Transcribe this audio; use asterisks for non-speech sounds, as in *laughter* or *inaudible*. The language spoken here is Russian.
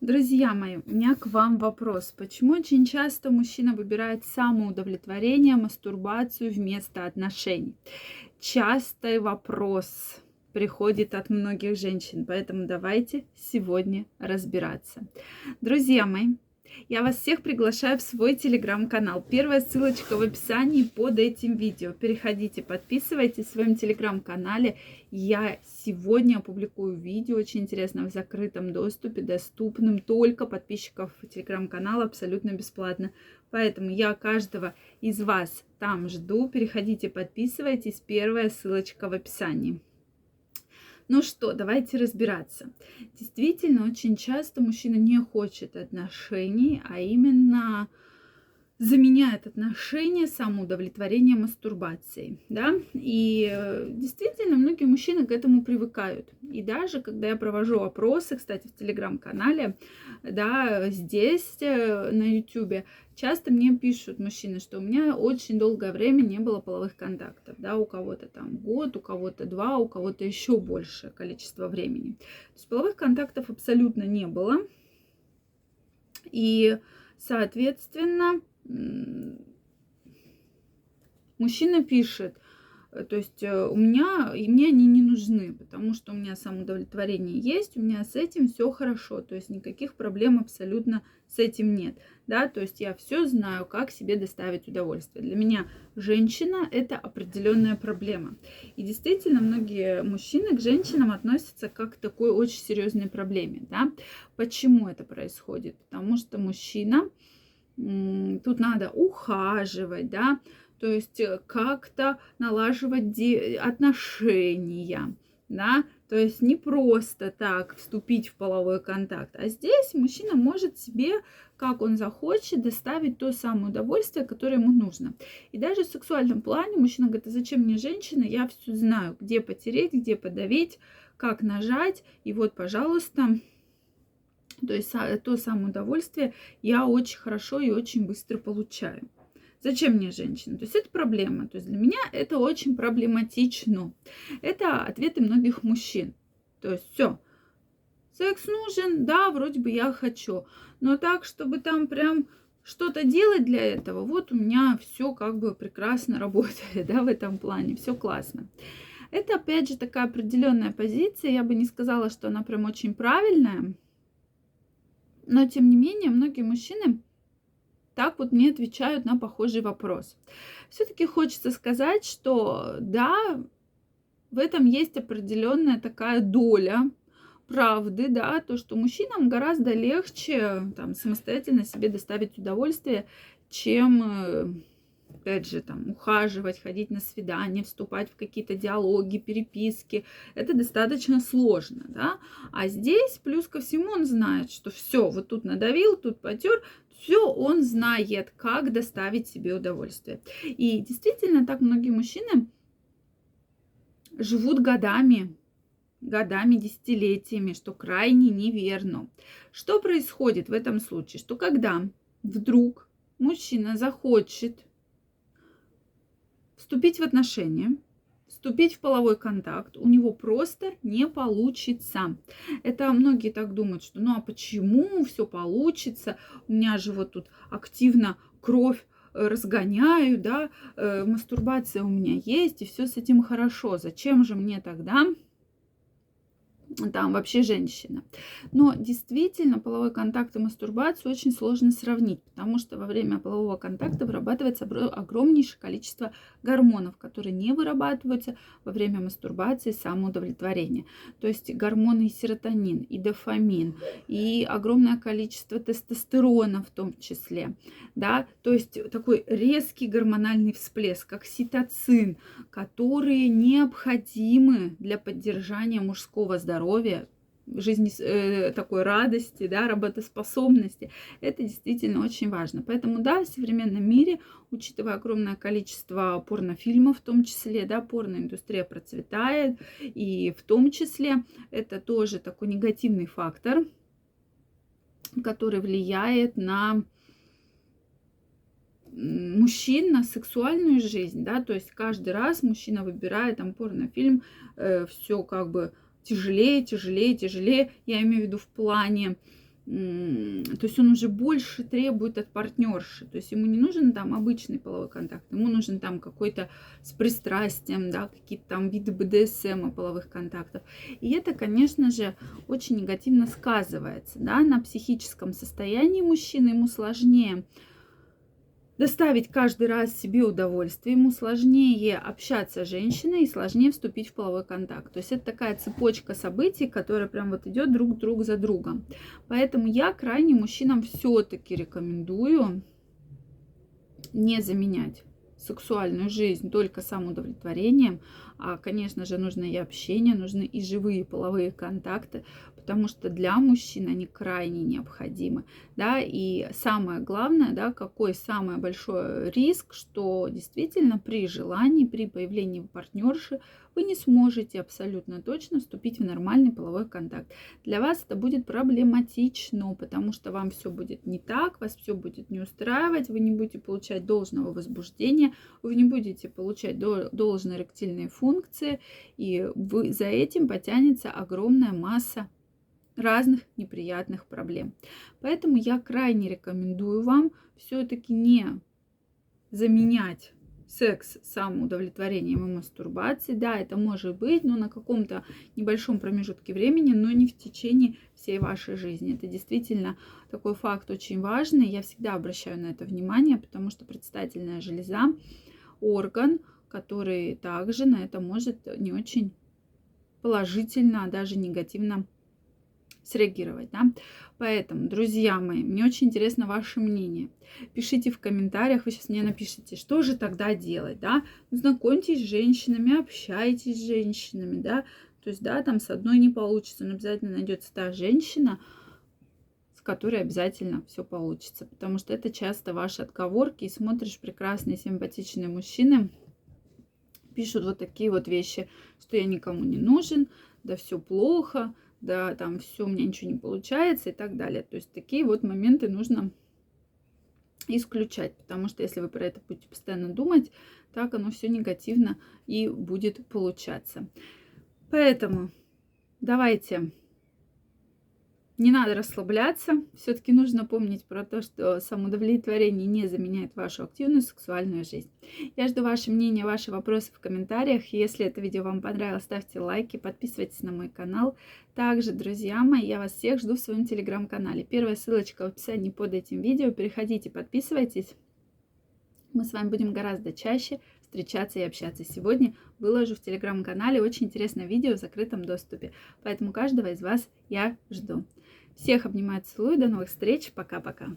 Друзья мои, у меня к вам вопрос. Почему очень часто мужчина выбирает самоудовлетворение, мастурбацию вместо отношений? Частый вопрос приходит от многих женщин, поэтому давайте сегодня разбираться. Друзья мои, я вас всех приглашаю в свой телеграм-канал. Первая ссылочка в описании под этим видео. Переходите, подписывайтесь в своем телеграм-канале. Я сегодня опубликую видео очень интересно в закрытом доступе, доступным только подписчиков телеграм-канала абсолютно бесплатно. Поэтому я каждого из вас там жду. Переходите, подписывайтесь. Первая ссылочка в описании. Ну что, давайте разбираться. Действительно, очень часто мужчина не хочет отношений, а именно заменяет отношения самоудовлетворением мастурбацией, да, и э, действительно многие мужчины к этому привыкают. И даже когда я провожу опросы, кстати, в телеграм-канале, да, здесь э, на ютюбе, часто мне пишут мужчины, что у меня очень долгое время не было половых контактов, да, у кого-то там год, у кого-то два, у кого-то еще большее количество времени. То есть половых контактов абсолютно не было. И, соответственно, мужчина пишет, э, то есть э, у меня, и мне они не нужны, потому что у меня самоудовлетворение есть, у меня с этим все хорошо, то есть никаких проблем абсолютно с этим нет, да, то есть я все знаю, как себе доставить удовольствие. Для меня женщина это определенная проблема. И действительно, многие мужчины к женщинам относятся как к такой очень серьезной проблеме, да. Почему это происходит? Потому что мужчина, тут надо ухаживать, да, то есть э, как-то налаживать отношения, да, то есть не просто так вступить в половой контакт, а здесь мужчина может себе, как он захочет, доставить то самое удовольствие, которое ему нужно. И даже в сексуальном плане мужчина говорит, а зачем мне женщина, я все знаю, где потереть, где подавить, как нажать, и вот, пожалуйста, то есть то самое удовольствие я очень хорошо и очень быстро получаю. Зачем мне женщина? То есть это проблема. То есть для меня это очень проблематично. Это ответы многих мужчин. То есть все. Секс нужен, да, вроде бы я хочу. Но так, чтобы там прям что-то делать для этого, вот у меня все как бы прекрасно *laughs* работает, да, в этом плане, все классно. Это, опять же, такая определенная позиция. Я бы не сказала, что она прям очень правильная. Но, тем не менее, многие мужчины так вот мне отвечают на похожий вопрос. Все-таки хочется сказать, что да, в этом есть определенная такая доля правды, да, то, что мужчинам гораздо легче там, самостоятельно себе доставить удовольствие, чем э, опять же, там, ухаживать, ходить на свидания, вступать в какие-то диалоги, переписки. Это достаточно сложно, да. А здесь, плюс ко всему, он знает, что все, вот тут надавил, тут потер, все он знает, как доставить себе удовольствие. И действительно, так многие мужчины живут годами, годами, десятилетиями, что крайне неверно. Что происходит в этом случае? Что когда вдруг мужчина захочет вступить в отношения, вступить в половой контакт у него просто не получится. Это многие так думают, что ну а почему все получится? У меня же вот тут активно кровь э, разгоняю, да, э, мастурбация у меня есть, и все с этим хорошо. Зачем же мне тогда там вообще женщина. Но действительно половой контакт и мастурбацию очень сложно сравнить, потому что во время полового контакта вырабатывается огромнейшее количество гормонов, которые не вырабатываются во время мастурбации и самоудовлетворения. То есть гормоны и серотонин, и дофамин, и огромное количество тестостерона в том числе. Да? То есть такой резкий гормональный всплеск, окситоцин, которые необходимы для поддержания мужского здоровья здоровья, жизни э, такой радости, да, работоспособности. Это действительно очень важно. Поэтому, да, в современном мире, учитывая огромное количество порнофильмов, в том числе, да, порноиндустрия процветает, и в том числе это тоже такой негативный фактор, который влияет на мужчин на сексуальную жизнь, да, то есть каждый раз мужчина выбирает там порнофильм, э, все как бы тяжелее, тяжелее, тяжелее. Я имею в виду в плане то есть он уже больше требует от партнерши. То есть ему не нужен там обычный половой контакт, ему нужен там какой-то с пристрастием, да, какие-то там виды БДСМ половых контактов. И это, конечно же, очень негативно сказывается да, на психическом состоянии мужчины. Ему сложнее доставить каждый раз себе удовольствие, ему сложнее общаться с женщиной и сложнее вступить в половой контакт. То есть это такая цепочка событий, которая прям вот идет друг друг за другом. Поэтому я крайне мужчинам все-таки рекомендую не заменять сексуальную жизнь только самоудовлетворением, конечно же, нужно и общение, нужны и живые половые контакты, потому что для мужчин они крайне необходимы, да, и самое главное, да, какой самый большой риск, что действительно при желании, при появлении партнерши вы не сможете абсолютно точно вступить в нормальный половой контакт. Для вас это будет проблематично, потому что вам все будет не так, вас все будет не устраивать, вы не будете получать должного возбуждения, вы не будете получать должные эректильные функции, и вы, за этим потянется огромная масса разных неприятных проблем. Поэтому я крайне рекомендую вам все-таки не заменять секс самоудовлетворением и мастурбацией. Да, это может быть, но на каком-то небольшом промежутке времени, но не в течение всей вашей жизни. Это действительно такой факт очень важный. Я всегда обращаю на это внимание, потому что предстательная железа – орган, который также на это может не очень положительно, а даже негативно среагировать, да. Поэтому, друзья мои, мне очень интересно ваше мнение. Пишите в комментариях, вы сейчас мне напишите, что же тогда делать, да. Знакомьтесь с женщинами, общайтесь с женщинами, да. То есть, да, там с одной не получится, но обязательно найдется та женщина, с которой обязательно все получится. Потому что это часто ваши отговорки, и смотришь прекрасные, симпатичные мужчины, пишут вот такие вот вещи, что я никому не нужен, да все плохо, да, там все, у меня ничего не получается и так далее. То есть такие вот моменты нужно исключать, потому что если вы про это будете постоянно думать, так оно все негативно и будет получаться. Поэтому давайте не надо расслабляться. Все-таки нужно помнить про то, что самоудовлетворение не заменяет вашу активную сексуальную жизнь. Я жду ваше мнение, ваши вопросы в комментариях. Если это видео вам понравилось, ставьте лайки, подписывайтесь на мой канал. Также, друзья мои, я вас всех жду в своем телеграм-канале. Первая ссылочка в описании под этим видео. Переходите, подписывайтесь. Мы с вами будем гораздо чаще встречаться и общаться. Сегодня выложу в телеграм-канале очень интересное видео в закрытом доступе. Поэтому каждого из вас я жду. Всех обнимаю, целую. До новых встреч. Пока-пока.